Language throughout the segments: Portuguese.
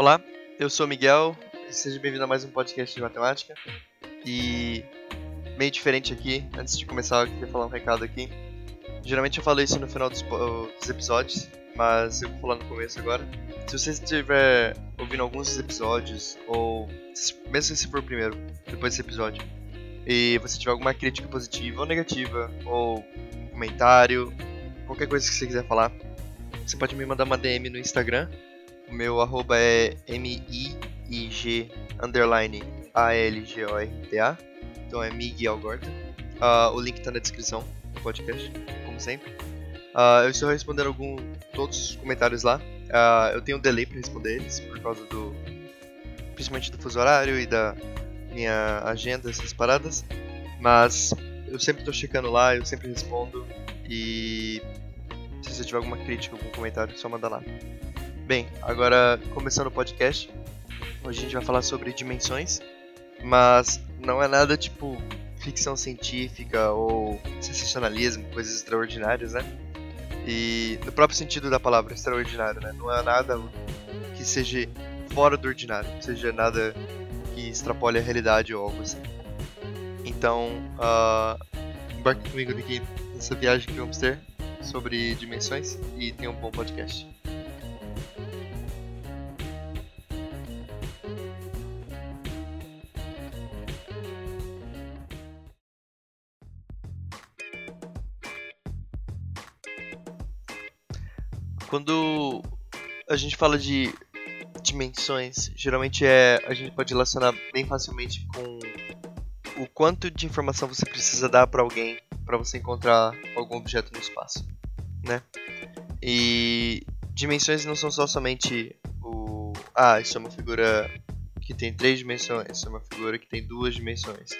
Olá, eu sou Miguel, seja bem-vindo a mais um podcast de matemática. E meio diferente aqui, antes de começar, eu queria falar um recado aqui. Geralmente eu falo isso no final dos, dos episódios, mas eu vou falar no começo agora. Se você estiver ouvindo alguns dos episódios, ou mesmo se for o primeiro, depois desse episódio, e você tiver alguma crítica positiva ou negativa, ou um comentário, qualquer coisa que você quiser falar, você pode me mandar uma DM no Instagram. O meu arroba é M-I-I-G underline A-L-G-O-R-T-A. Então é Miguel Gorta. Uh, o link está na descrição do podcast, como sempre. Uh, eu estou respondendo algum, todos os comentários lá. Uh, eu tenho um delay para responder eles, por causa do. principalmente do fuso horário e da minha agenda, essas paradas. Mas eu sempre estou checando lá, eu sempre respondo. E se você tiver alguma crítica, algum comentário, é só manda lá. Bem, agora começando o podcast. Hoje a gente vai falar sobre dimensões, mas não é nada tipo ficção científica ou sensacionalismo, coisas extraordinárias, né? E no próprio sentido da palavra extraordinário, né? Não é nada que seja fora do ordinário, seja nada que extrapole a realidade ou algo assim. Então, uh, embarque comigo aqui nessa viagem que vamos ter sobre dimensões e tenha um bom podcast. Quando a gente fala de dimensões, geralmente é a gente pode relacionar bem facilmente com o quanto de informação você precisa dar para alguém para você encontrar algum objeto no espaço, né? E dimensões não são só somente o ah, isso é uma figura que tem três dimensões, isso é uma figura que tem duas dimensões.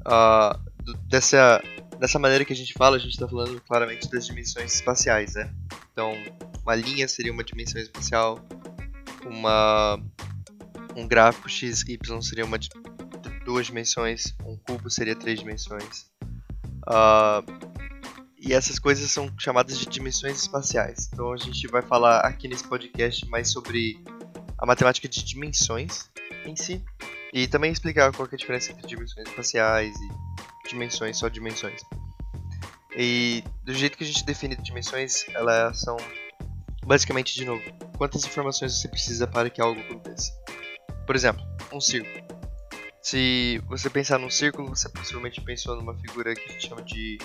Uh, dessa dessa maneira que a gente fala, a gente está falando claramente das dimensões espaciais, né? Então, uma linha seria uma dimensão espacial, uma um gráfico x y seria uma duas dimensões, um cubo seria três dimensões. Uh, e essas coisas são chamadas de dimensões espaciais. Então a gente vai falar aqui nesse podcast mais sobre a matemática de dimensões em si. E também explicar qual é a diferença entre dimensões espaciais e dimensões, só dimensões. E do jeito que a gente define dimensões, elas são basicamente, de novo, quantas informações você precisa para que algo aconteça. Por exemplo, um círculo. Se você pensar num círculo, você possivelmente pensou numa figura que a gente chama de.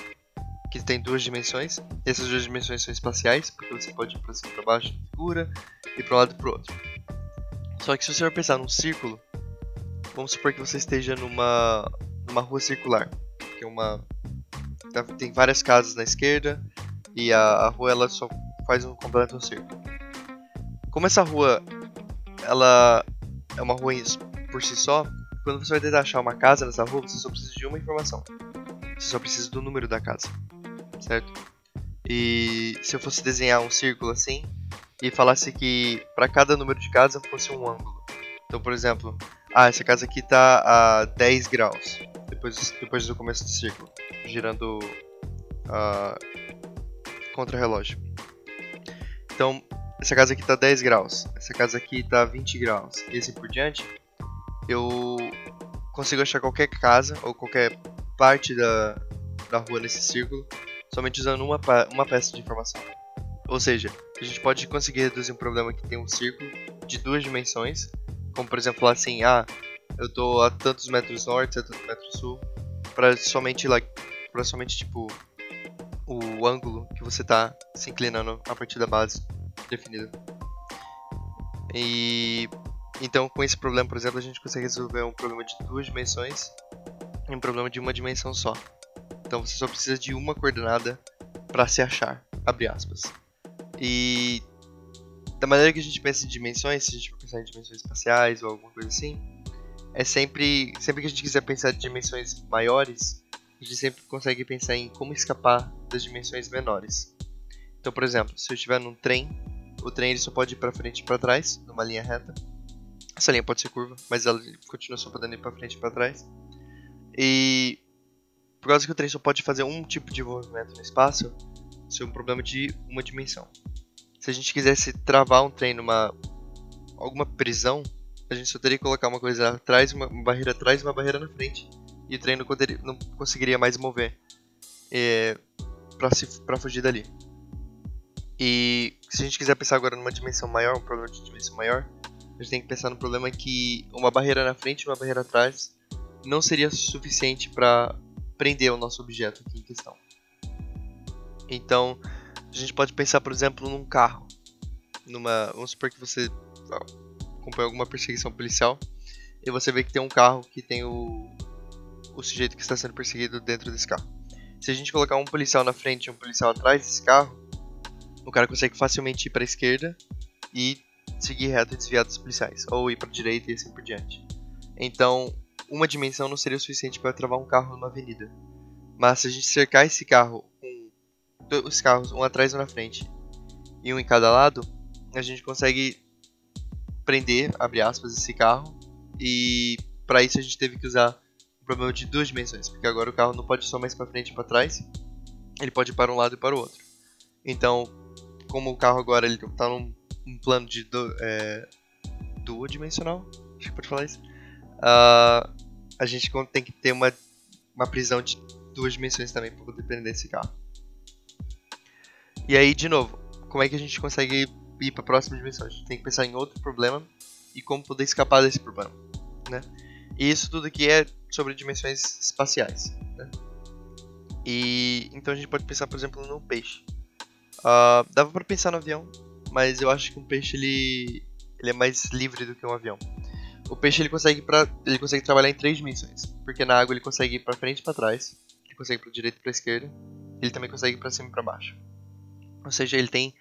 que tem duas dimensões. E essas duas dimensões são espaciais, porque você pode ir para cima para baixo da figura e para um lado e para outro. Só que se você for pensar num círculo, vamos supor que você esteja numa, numa rua circular, que é uma. Tá, tem várias casas na esquerda e a, a rua ela só faz um completo círculo. Como essa rua ela é uma rua por si só, quando você vai tentar achar uma casa nessa rua, você só precisa de uma informação. Você só precisa do número da casa, certo? E se eu fosse desenhar um círculo assim e falasse que para cada número de casa fosse um ângulo. Então, por exemplo, ah, essa casa aqui está a 10 graus depois, depois do começo do círculo, girando uh, contra relógio. Então, essa casa aqui está 10 graus, essa casa aqui está 20 graus. E assim por diante eu consigo achar qualquer casa ou qualquer parte da, da rua nesse círculo somente usando uma, uma peça de informação. Ou seja, a gente pode conseguir reduzir um problema que tem um círculo de duas dimensões, como por exemplo assim, ah, eu estou a tantos metros norte, a tantos metros sul, para somente like, para somente tipo o ângulo que você está se inclinando a partir da base definida. E então, com esse problema, por exemplo, a gente consegue resolver um problema de duas dimensões e um problema de uma dimensão só. Então, você só precisa de uma coordenada para se achar, abre aspas. E da maneira que a gente pensa em dimensões, se a gente for pensar em dimensões espaciais ou alguma coisa assim, é sempre, sempre que a gente quiser pensar em dimensões maiores, a gente sempre consegue pensar em como escapar das dimensões menores. Então, por exemplo, se eu estiver num trem, o trem ele só pode ir para frente e para trás, numa linha reta. Essa linha pode ser curva, mas ela continua só podendo ir para frente e para trás. E por causa que o trem só pode fazer um tipo de movimento no espaço, isso é um problema de uma dimensão. Se a gente quisesse travar um trem numa alguma prisão, a gente só teria que colocar uma coisa atrás, uma, barreira atrás e uma barreira na frente. E o trem não, poderia, não conseguiria mais mover é, se, pra fugir dali. E se a gente quiser pensar agora numa dimensão maior, um problema de dimensão maior, a gente tem que pensar no problema que uma barreira na frente e uma barreira atrás não seria suficiente para prender o nosso objeto aqui em questão. Então, a gente pode pensar, por exemplo, num carro. Numa, vamos supor que você acompanha alguma perseguição policial e você vê que tem um carro que tem o, o sujeito que está sendo perseguido dentro desse carro. Se a gente colocar um policial na frente e um policial atrás desse carro, o cara consegue facilmente ir para a esquerda e seguir reto e desviar dos policiais, ou ir para a direita e assim por diante. Então, uma dimensão não seria o suficiente para travar um carro numa avenida. Mas se a gente cercar esse carro com carros, um atrás e um na frente, e um em cada lado, a gente consegue prender, abre aspas, esse carro. E para isso a gente teve que usar um problema de duas dimensões, porque agora o carro não pode só mais para frente e para trás, ele pode ir para um lado e para o outro. Então, como o carro agora ele está num um plano de do, é, duodimensional, acho que pode falar isso, uh, a gente tem que ter uma, uma prisão de duas dimensões também para poder prender esse carro. E aí, de novo, como é que a gente consegue ir para a próxima dimensão? A gente tem que pensar em outro problema e como poder escapar desse problema, né? E isso tudo aqui é sobre dimensões espaciais, né? E então a gente pode pensar, por exemplo, no peixe. Uh, dava para pensar no avião, mas eu acho que um peixe ele, ele é mais livre do que um avião. O peixe ele consegue para ele consegue trabalhar em três dimensões, porque na água ele consegue ir para frente e para trás, ele consegue para direita e para esquerda, ele também consegue para cima e para baixo. Ou seja, ele tem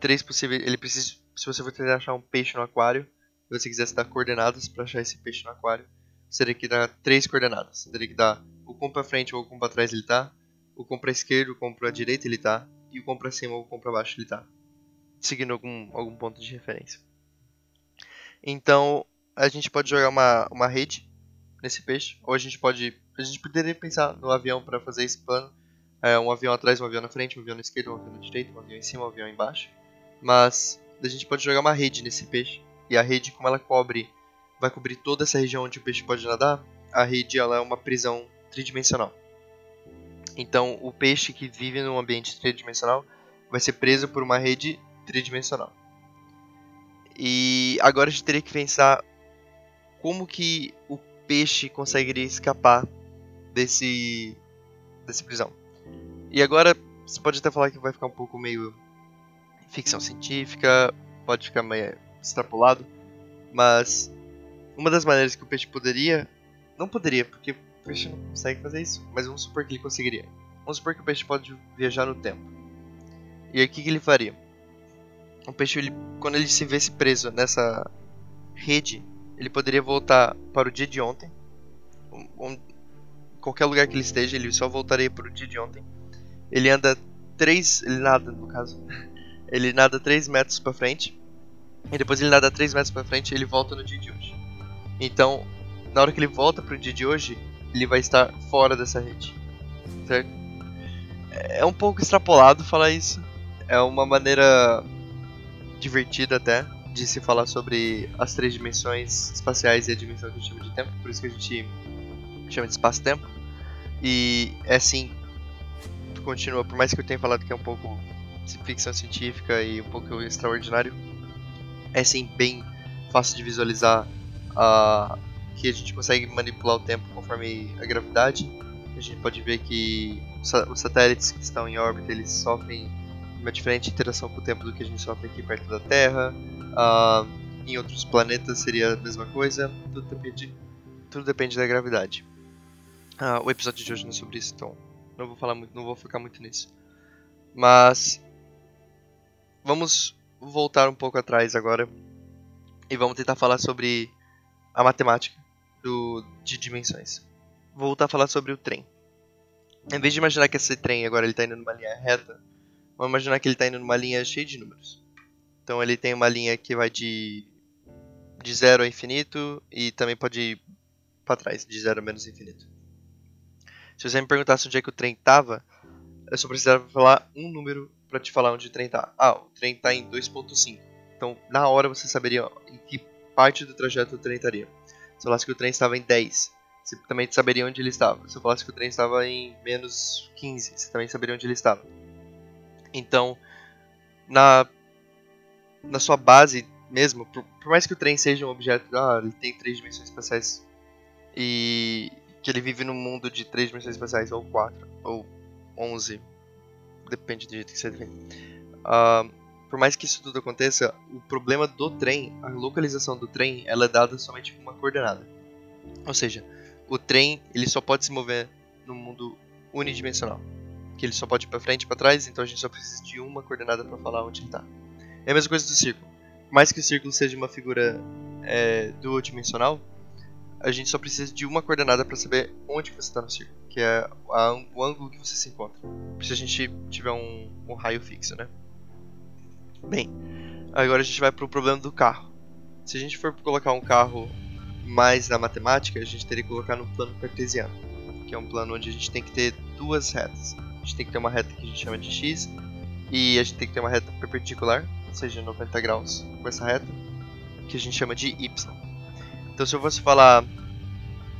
três possíveis, ele precisa se você for tentar achar um peixe no aquário, se você quisesse dar coordenadas para achar esse peixe no aquário, você teria que dar três coordenadas. Você teria que dar o quão para frente ou o quão para trás ele está, o quão para esquerda, o quão para direita ele está e o quão cima ou o quão baixo ele está seguindo algum, algum ponto de referência. Então, a gente pode jogar uma, uma rede nesse peixe, ou a gente pode. A gente poderia pensar no avião para fazer esse plano. É, um avião atrás, um avião na frente, um avião na esquerda, um avião na direita, um avião em cima, um avião embaixo. Mas a gente pode jogar uma rede nesse peixe. E a rede, como ela cobre, vai cobrir toda essa região onde o peixe pode nadar, a rede ela é uma prisão tridimensional. Então, o peixe que vive num ambiente tridimensional vai ser preso por uma rede tridimensional. E agora a gente teria que pensar como que o peixe conseguiria escapar desse dessa prisão. E agora você pode até falar que vai ficar um pouco meio ficção científica, pode ficar meio extrapolado, mas uma das maneiras que o peixe poderia, não poderia, porque peixe não consegue fazer isso, mas vamos supor que ele conseguiria. Vamos supor que o peixe pode viajar no tempo. E aí o que, que ele faria? o peixe, ele, quando ele se vê preso nessa rede, ele poderia voltar para o dia de ontem. Um, qualquer lugar que ele esteja, ele só voltaria para o dia de ontem. Ele anda 3. Ele nada, no caso. Ele nada 3 metros para frente. E depois ele nada 3 metros para frente ele volta no dia de hoje. Então, na hora que ele volta para o dia de hoje, ele vai estar fora dessa rede. Certo? É um pouco extrapolado falar isso. É uma maneira divertido até de se falar sobre as três dimensões espaciais e a dimensão que a gente chama de tempo, por isso que a gente chama de espaço-tempo. E é assim, continua, por mais que eu tenha falado que é um pouco ficção científica e um pouco extraordinário, é sim bem fácil de visualizar uh, que a gente consegue manipular o tempo conforme a gravidade. A gente pode ver que os satélites que estão em órbita eles sofrem uma diferente interação com o tempo do que a gente sofre aqui perto da Terra. Uh, em outros planetas seria a mesma coisa. Tudo depende, tudo depende da gravidade. Uh, o episódio de hoje não é sobre isso, então não vou falar muito, não vou focar muito nisso. Mas vamos voltar um pouco atrás agora e vamos tentar falar sobre a matemática do, de dimensões. Vou voltar a falar sobre o trem. Em vez de imaginar que esse trem agora ele está indo numa linha reta, Vamos imaginar que ele está indo numa linha cheia de números. Então ele tem uma linha que vai de de zero a infinito e também pode ir para trás, de zero a menos infinito. Se você me perguntasse onde é que o trem estava, eu só precisava falar um número para te falar onde o trem está. Ah, o trem está em 2.5. Então, na hora você saberia em que parte do trajeto o trem estaria. Se eu falasse que o trem estava em 10, você também saberia onde ele estava. Se eu falasse que o trem estava em menos 15, você também saberia onde ele estava. Então, na, na sua base mesmo, por, por mais que o trem seja um objeto, ah, ele tem três dimensões espaciais e que ele vive num mundo de três dimensões espaciais, ou quatro, ou onze, depende do jeito que você vê. Uh, por mais que isso tudo aconteça, o problema do trem, a localização do trem, ela é dada somente com uma coordenada. Ou seja, o trem ele só pode se mover no mundo unidimensional, que ele só pode ir para frente e para trás, então a gente só precisa de uma coordenada para falar onde ele está. É a mesma coisa do círculo. Por mais que o círculo seja uma figura é, duodimensional, a gente só precisa de uma coordenada para saber onde você está no círculo, que é a, o ângulo que você se encontra. Se a gente tiver um, um raio fixo, né? Bem, agora a gente vai para o problema do carro. Se a gente for colocar um carro mais na matemática, a gente teria que colocar no plano cartesiano, que é um plano onde a gente tem que ter duas retas. A gente tem que ter uma reta que a gente chama de x e a gente tem que ter uma reta perpendicular, ou seja, 90 graus com essa reta, que a gente chama de y. Então, se eu fosse falar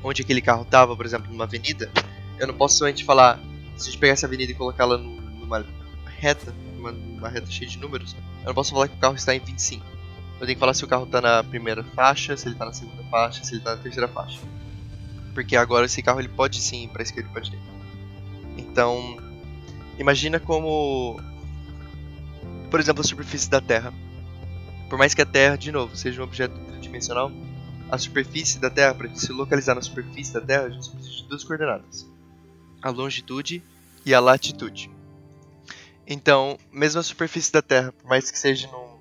onde aquele carro estava, por exemplo, numa avenida, eu não posso somente falar, se a gente pegar essa avenida e colocá-la numa reta, numa, reta cheia de números, eu não posso falar que o carro está em 25. Eu tenho que falar se o carro está na primeira faixa, se ele está na segunda faixa, se ele está na terceira faixa. Porque agora esse carro ele pode sim ir para esquerda e para direita. Então, imagina como, por exemplo, a superfície da Terra. Por mais que a Terra, de novo, seja um objeto tridimensional, a superfície da Terra, para se localizar na superfície da Terra, a gente precisa de duas coordenadas: a longitude e a latitude. Então, mesmo a superfície da Terra, por mais que seja num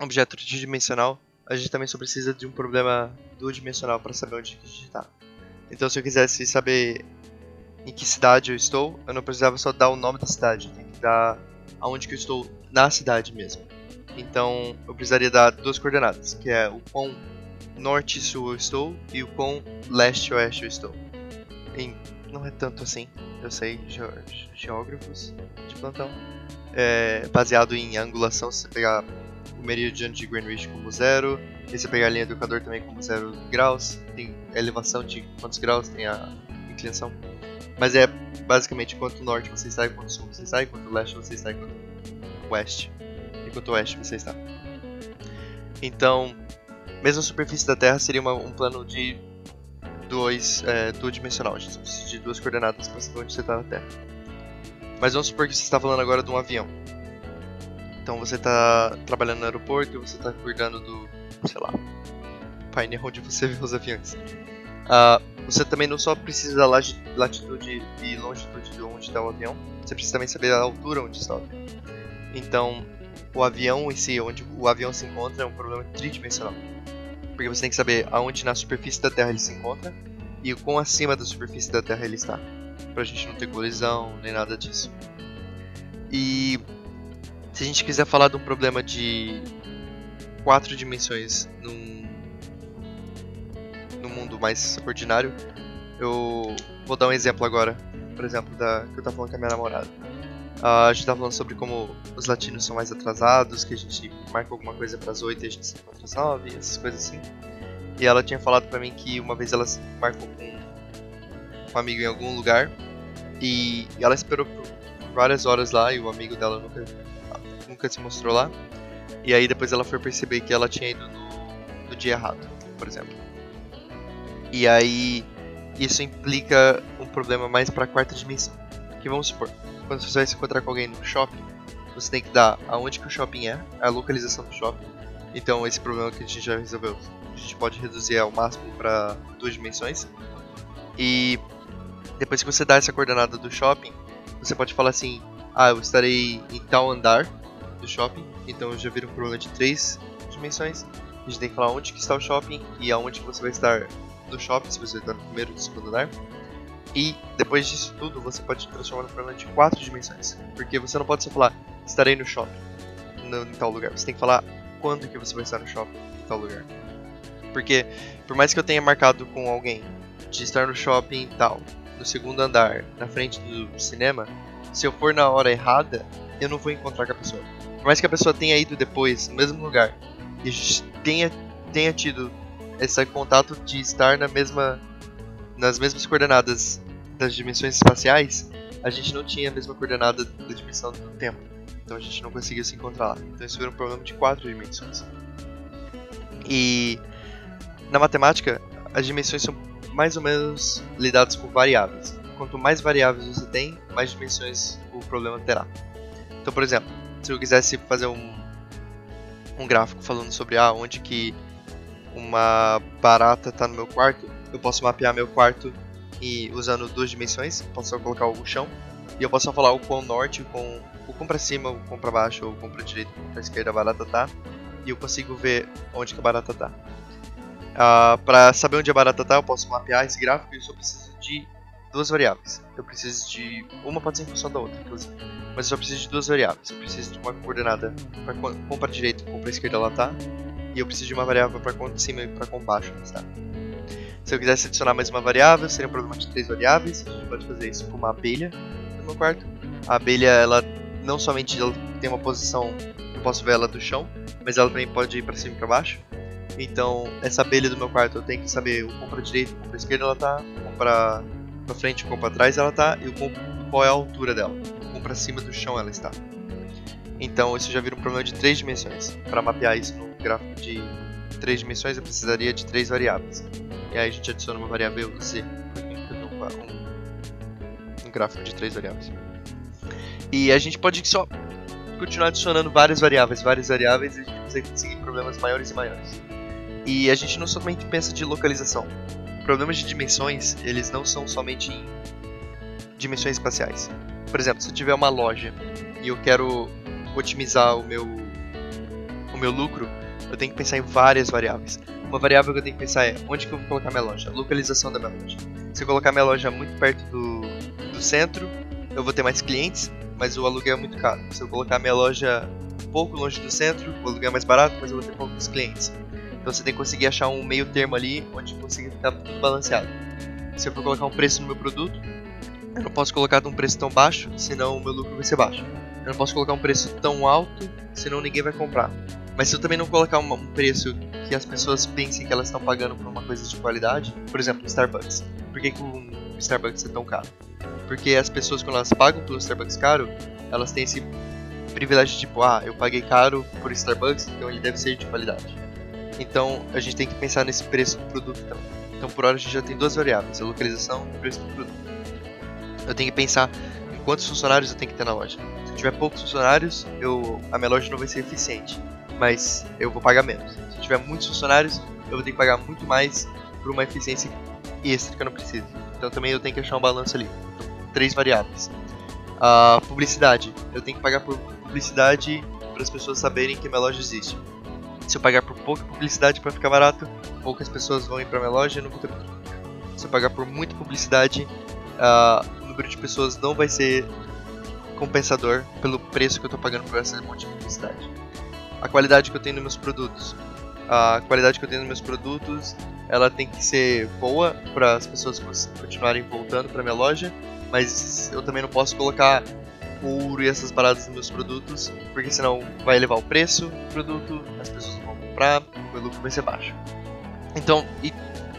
objeto tridimensional, a gente também só precisa de um problema duodimensional para saber onde a gente está. Então, se eu quisesse saber em que cidade eu estou, eu não precisava só dar o nome da cidade, tenho que dar aonde que eu estou na cidade mesmo. Então, eu precisaria dar duas coordenadas, que é o quão norte e sul eu estou e o quão leste e oeste eu estou. Em não é tanto assim, eu sei, geógrafos de plantão. É, baseado em angulação, se você pegar o meridiano de Greenwich como zero, e você pegar a linha do Equador também como zero graus, tem a elevação de quantos graus, tem a inclinação. Mas é basicamente quanto norte você está, quanto sul você está, quanto leste você está, quanto oeste, e quanto oeste você está. Então, mesmo a superfície da Terra seria uma, um plano de dois, é, duodimensional, de duas coordenadas para saber onde você está na Terra. Mas vamos supor que você está falando agora de um avião. Então você está trabalhando no aeroporto você está cuidando do, sei lá, painel onde você vê os aviões. Uh, você também não só precisa da latitude e longitude de onde está o avião, você precisa também saber a altura onde está o avião. Então, o avião em si, onde o avião se encontra, é um problema tridimensional. Porque você tem que saber aonde na superfície da Terra ele se encontra e o quão acima da superfície da Terra ele está. Pra gente não ter colisão nem nada disso. E se a gente quiser falar de um problema de quatro dimensões num, num mundo mais ordinário, eu vou dar um exemplo agora, por exemplo, da que eu tava falando com a minha namorada. Uh, a gente tava falando sobre como os latinos são mais atrasados, que a gente marca alguma coisa para as 8 e a gente se encontra às 9, essas coisas assim. E ela tinha falado para mim que uma vez ela marcou com um amigo em algum lugar e ela esperou por várias horas lá e o amigo dela nunca, nunca se mostrou lá. E aí depois ela foi perceber que ela tinha ido no, no dia errado, por exemplo. E aí isso implica um problema mais para a quarta dimensão. Que vamos supor, quando você vai se encontrar com alguém no shopping, você tem que dar aonde que o shopping é, a localização do shopping. Então esse problema que a gente já resolveu, a gente pode reduzir ao máximo para duas dimensões. E depois que você dá essa coordenada do shopping, você pode falar assim: ah, eu estarei em tal andar do shopping. Então já vira um problema de três dimensões. A gente tem que falar onde que está o shopping e aonde que você vai estar no shopping, se você está no primeiro ou no segundo andar. E depois disso tudo, você pode transformar no problema de quatro dimensões. Porque você não pode só falar, estarei no shopping, no, em tal lugar. Você tem que falar quando que você vai estar no shopping, em tal lugar. Porque, por mais que eu tenha marcado com alguém de estar no shopping e tal, no segundo andar, na frente do cinema, se eu for na hora errada, eu não vou encontrar com a pessoa. Por mais que a pessoa tenha ido depois, no mesmo lugar, e tenha, tenha tido esse contato de estar na mesma, nas mesmas coordenadas das dimensões espaciais, a gente não tinha a mesma coordenada da dimensão do tempo. Então a gente não conseguia se encontrar lá. Então isso era um problema de quatro dimensões. E na matemática, as dimensões são mais ou menos lidadas com variáveis. Quanto mais variáveis você tem, mais dimensões o problema terá. Então, por exemplo, se eu quisesse fazer um, um gráfico falando sobre ah, onde que uma barata está no meu quarto, eu posso mapear meu quarto e usando duas dimensões, posso só colocar o chão e eu posso só falar o quão norte, o quão, o quão pra cima, o quão pra baixo, o quão pra direita, o quão pra esquerda a barata tá e eu consigo ver onde que a barata tá. Uh, para saber onde a barata tá, eu posso mapear esse gráfico e eu só preciso de duas variáveis. Eu preciso de. Uma pode ser em função da outra, inclusive. Mas eu só preciso de duas variáveis. Eu preciso de uma coordenada para quão para direita quão para esquerda ela tá. E eu preciso de uma variável para quão de cima e para quão baixo ela está. Se eu quisesse adicionar mais uma variável, seria um problema de três variáveis. A gente pode fazer isso com uma abelha no meu quarto. A abelha, ela não somente ela tem uma posição, eu posso ver ela do chão, mas ela também pode ir para cima e para baixo. Então, essa abelha do meu quarto, eu tenho que saber o quão para direita, o quão para esquerda ela tá, o quão para frente, o quão para trás ela tá e o quão, qual é a altura dela, o quão para cima do chão ela está. Então, isso já vira um problema de três dimensões. Para mapear isso no gráfico de três dimensões, eu precisaria de três variáveis. E aí a gente adiciona uma variável z, um, um gráfico de três variáveis. E a gente pode só continuar adicionando várias variáveis, várias variáveis, e a gente consegue conseguir problemas maiores e maiores. E a gente não somente pensa de localização. Problemas de dimensões, eles não são somente em dimensões espaciais. Por exemplo, se eu tiver uma loja e eu quero otimizar o meu o meu lucro, eu tenho que pensar em várias variáveis. Uma variável que eu tenho que pensar é onde que eu vou colocar minha loja, localização da minha loja. Se eu colocar minha loja muito perto do, do centro, eu vou ter mais clientes, mas o aluguel é muito caro. Se eu colocar minha loja um pouco longe do centro, o aluguel é mais barato, mas eu vou ter poucos clientes. Então você tem que conseguir achar um meio termo ali onde consiga ficar tudo balanceado. Se eu for colocar um preço no meu produto, eu não posso colocar um preço tão baixo, senão o meu lucro vai ser baixo. Eu não posso colocar um preço tão alto, senão ninguém vai comprar. Mas se eu também não colocar um preço que as pessoas pensem que elas estão pagando por uma coisa de qualidade, por exemplo, Starbucks. Por que, que o Starbucks é tão caro? Porque as pessoas, quando elas pagam pelo Starbucks caro, elas têm esse privilégio de tipo, ah, eu paguei caro por Starbucks, então ele deve ser de qualidade. Então a gente tem que pensar nesse preço do produto também. Então por hora a gente já tem duas variáveis, a localização e o preço do produto. Eu tenho que pensar em quantos funcionários eu tenho que ter na loja. Se eu tiver poucos funcionários, eu, a minha loja não vai ser eficiente mas eu vou pagar menos. Se tiver muitos funcionários, eu vou ter que pagar muito mais por uma eficiência extra que eu não preciso. Então também eu tenho que achar um balanço ali. três variáveis. A publicidade. Eu tenho que pagar por publicidade para as pessoas saberem que minha loja existe. Se eu pagar por pouca publicidade para ficar barato, poucas pessoas vão ir para minha loja e não vou ter produto. Se eu pagar por muita publicidade, uh, o número de pessoas não vai ser compensador pelo preço que eu estou pagando por essa monte de publicidade a qualidade que eu tenho nos meus produtos. A qualidade que eu tenho nos meus produtos, ela tem que ser boa para as pessoas continuarem voltando para minha loja, mas eu também não posso colocar ouro e essas paradas nos meus produtos, porque senão vai elevar o preço do produto, as pessoas não vão comprar, o meu lucro vai ser baixo. Então, e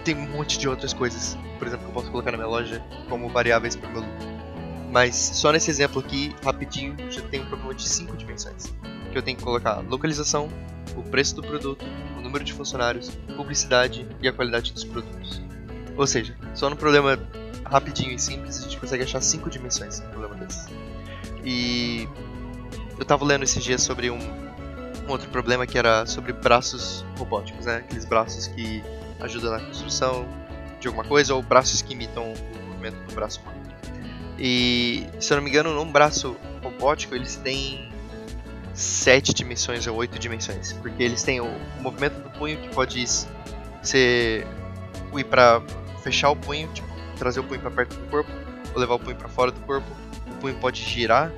tem um monte de outras coisas, por exemplo, que eu posso colocar na minha loja como variáveis para o meu lucro. Mas só nesse exemplo aqui, rapidinho, já tem um problema de 5 dimensões que eu tenho que colocar localização, o preço do produto, o número de funcionários, publicidade e a qualidade dos produtos. Ou seja, só no problema rapidinho e simples a gente consegue achar cinco dimensões no problema desses. E eu estava lendo esses dias sobre um, um, outro problema que era sobre braços robóticos, né? Aqueles braços que ajudam na construção de alguma coisa ou braços que imitam o movimento do braço humano. E se eu não me engano, um braço robótico eles têm sete dimensões ou oito dimensões, porque eles têm o, movimento do punho que pode ser ir para fechar o punho, tipo, trazer o punho para perto do corpo, ou levar o punho para fora do corpo. O punho pode girar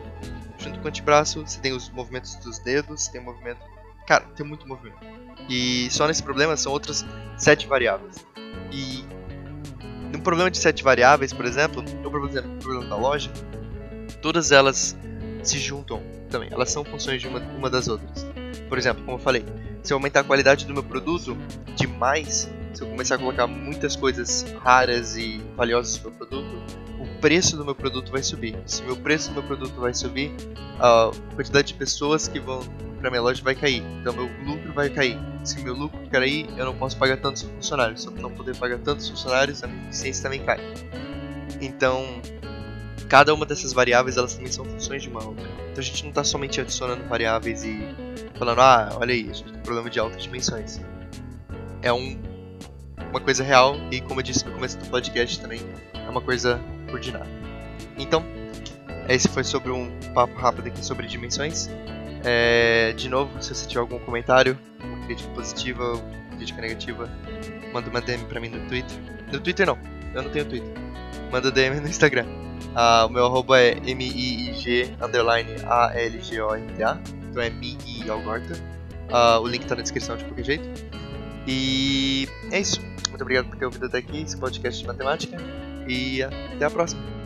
junto com o antebraço. Você tem os movimentos dos dedos, tem o movimento. Cara, tem muito movimento. E só nesse problema são outras sete variáveis. E no problema de sete variáveis, por exemplo, eu, por exemplo, no problema da loja, todas elas se juntam também. Elas são funções de uma, uma das outras. Por exemplo, como eu falei, se eu aumentar a qualidade do meu produto demais, se eu começar a colocar muitas coisas raras e valiosas no meu produto, o preço do meu produto vai subir. Se meu preço do meu produto vai subir, a quantidade de pessoas que vão para minha loja vai cair. Então meu lucro vai cair. Se meu lucro cair, eu não posso pagar tantos funcionários. Se eu não puder pagar tantos funcionários, a minha eficiência também cai. Então, cada uma dessas variáveis elas também são funções de uma outra. Então a gente não está somente adicionando variáveis e falando, ah, olha aí, a gente tem um problema de altas dimensões. É um, uma coisa real e, como eu disse no começo do podcast também, é uma coisa coordenada. Então, esse foi sobre um papo rápido aqui sobre dimensões. É, de novo, se você tiver algum comentário, uma crítica positiva ou crítica negativa, manda uma DM pra mim no Twitter. No Twitter não, eu não tenho Twitter. Manda DM no Instagram. Uh, o meu arroba é M-I-I-G underline A-L-G-O-R-T-A. Então é Mi Algorta. Uh, o link tá na descrição de qualquer jeito. E é isso. Muito obrigado por ter ouvido até aqui esse podcast de matemática. E até a próxima.